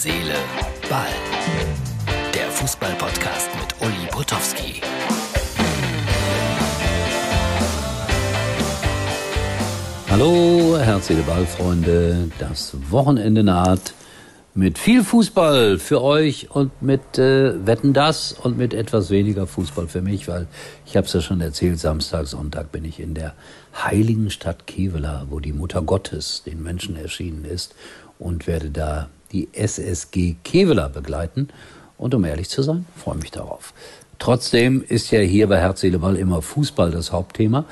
Seele, Ball. Der Fußball-Podcast mit Uli Potowski. Hallo, Herz, Seele, Ball, Freunde. Das Wochenende naht mit viel Fußball für euch und mit äh, Wetten das und mit etwas weniger Fußball für mich, weil ich habe es ja schon erzählt, Samstag, Sonntag bin ich in der heiligen Stadt Kevela, wo die Mutter Gottes den Menschen erschienen ist und werde da die SSG Kevela begleiten. Und um ehrlich zu sein, freue mich darauf. Trotzdem ist ja hier bei Herz, Seele, Ball immer Fußball das Hauptthema.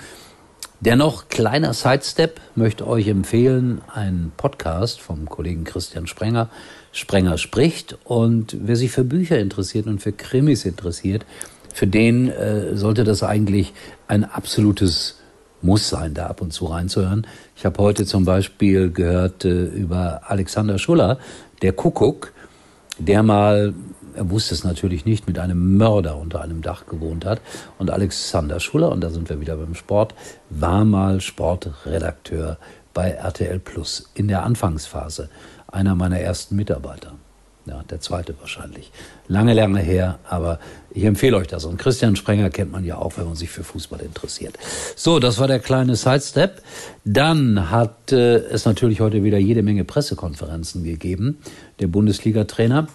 Dennoch, kleiner Sidestep, möchte euch empfehlen, einen Podcast vom Kollegen Christian Sprenger, Sprenger spricht. Und wer sich für Bücher interessiert und für Krimis interessiert, für den äh, sollte das eigentlich ein absolutes Muss sein, da ab und zu reinzuhören. Ich habe heute zum Beispiel gehört äh, über Alexander Schuller, der Kuckuck, der mal er wusste es natürlich nicht, mit einem Mörder unter einem Dach gewohnt hat. Und Alexander Schuller, und da sind wir wieder beim Sport, war mal Sportredakteur bei RTL Plus in der Anfangsphase. Einer meiner ersten Mitarbeiter. Ja, der zweite wahrscheinlich. Lange, lange her, aber ich empfehle euch das. Und Christian Sprenger kennt man ja auch, wenn man sich für Fußball interessiert. So, das war der kleine Sidestep. Dann hat äh, es natürlich heute wieder jede Menge Pressekonferenzen gegeben. Der Bundesliga-Trainer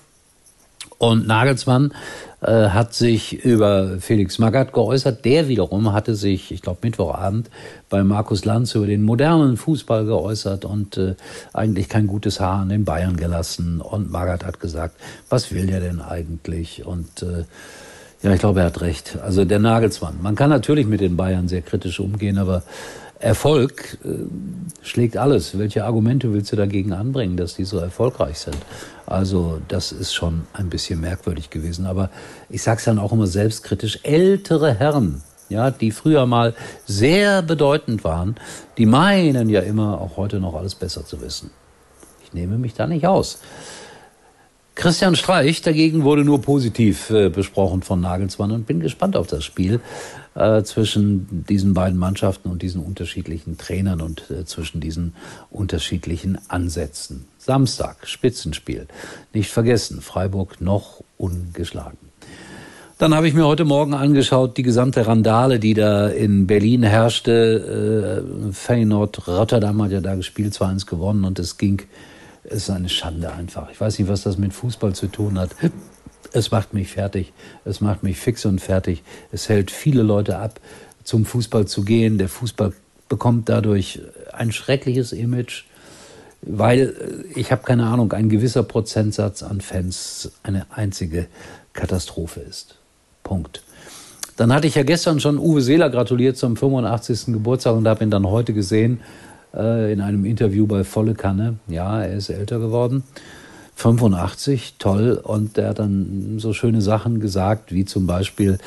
und Nagelsmann äh, hat sich über Felix Magath geäußert. Der wiederum hatte sich, ich glaube Mittwochabend, bei Markus Lanz über den modernen Fußball geäußert und äh, eigentlich kein gutes Haar an den Bayern gelassen. Und Magath hat gesagt, was will der denn eigentlich? Und äh, ja, ich glaube, er hat recht. Also der Nagelsmann. Man kann natürlich mit den Bayern sehr kritisch umgehen, aber Erfolg äh, schlägt alles. Welche Argumente willst du dagegen anbringen, dass die so erfolgreich sind? Also das ist schon ein bisschen merkwürdig gewesen. Aber ich sage es dann auch immer selbstkritisch. Ältere Herren, ja, die früher mal sehr bedeutend waren, die meinen ja immer auch heute noch alles besser zu wissen. Ich nehme mich da nicht aus. Christian Streich dagegen wurde nur positiv äh, besprochen von Nagelsmann und bin gespannt auf das Spiel äh, zwischen diesen beiden Mannschaften und diesen unterschiedlichen Trainern und äh, zwischen diesen unterschiedlichen Ansätzen. Samstag, Spitzenspiel. Nicht vergessen, Freiburg noch ungeschlagen. Dann habe ich mir heute Morgen angeschaut, die gesamte Randale, die da in Berlin herrschte. Äh, Feyenoord, Rotterdam hat ja da gespielt, 2-1 gewonnen und es ging ist eine Schande einfach. Ich weiß nicht, was das mit Fußball zu tun hat. Es macht mich fertig. Es macht mich fix und fertig. Es hält viele Leute ab, zum Fußball zu gehen. Der Fußball bekommt dadurch ein schreckliches Image, weil äh, ich habe keine Ahnung, ein gewisser Prozentsatz an Fans eine einzige Katastrophe ist. Punkt. Dann hatte ich ja gestern schon Uwe Seeler gratuliert zum 85. Geburtstag und habe ihn dann heute gesehen äh, in einem Interview bei Volle Kanne. Ja, er ist älter geworden. 85, toll. Und er hat dann so schöne Sachen gesagt, wie zum Beispiel,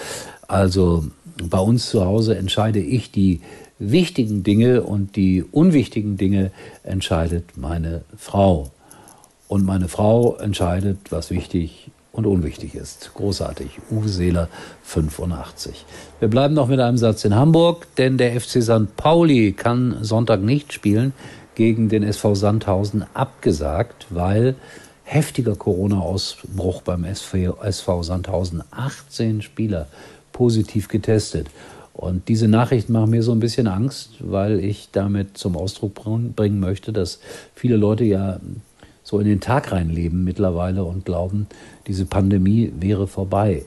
also bei uns zu Hause entscheide ich die wichtigen Dinge und die unwichtigen Dinge entscheidet meine Frau. Und meine Frau entscheidet, was wichtig und unwichtig ist. Großartig. Uwe Seeler 85. Wir bleiben noch mit einem Satz in Hamburg, denn der FC St. Pauli kann Sonntag nicht spielen, gegen den SV Sandhausen abgesagt, weil heftiger Corona-Ausbruch beim SV Sandhausen 18 Spieler positiv getestet. Und diese Nachrichten machen mir so ein bisschen Angst, weil ich damit zum Ausdruck bringen möchte, dass viele Leute ja so in den Tag reinleben mittlerweile und glauben, diese Pandemie wäre vorbei.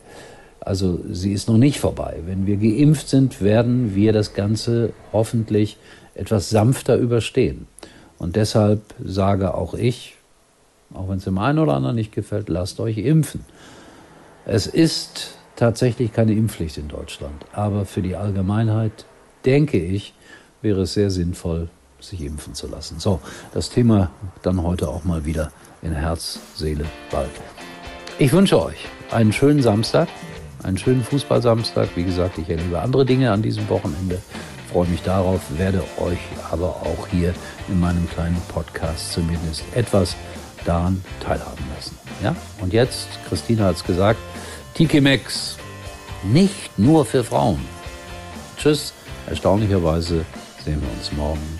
Also sie ist noch nicht vorbei. Wenn wir geimpft sind, werden wir das Ganze hoffentlich etwas sanfter überstehen. Und deshalb sage auch ich, auch wenn es dem einen oder anderen nicht gefällt, lasst euch impfen. Es ist tatsächlich keine Impfpflicht in Deutschland, aber für die Allgemeinheit, denke ich, wäre es sehr sinnvoll, sich impfen zu lassen. So, das Thema dann heute auch mal wieder in Herz, Seele, Ball. Ich wünsche euch einen schönen Samstag, einen schönen Fußballsamstag. Wie gesagt, ich erlebe andere Dinge an diesem Wochenende. Freue mich darauf, werde euch aber auch hier in meinem kleinen Podcast zumindest etwas daran teilhaben lassen. Ja? Und jetzt, Christina hat es gesagt, Tiki Max, nicht nur für Frauen. Tschüss, erstaunlicherweise sehen wir uns morgen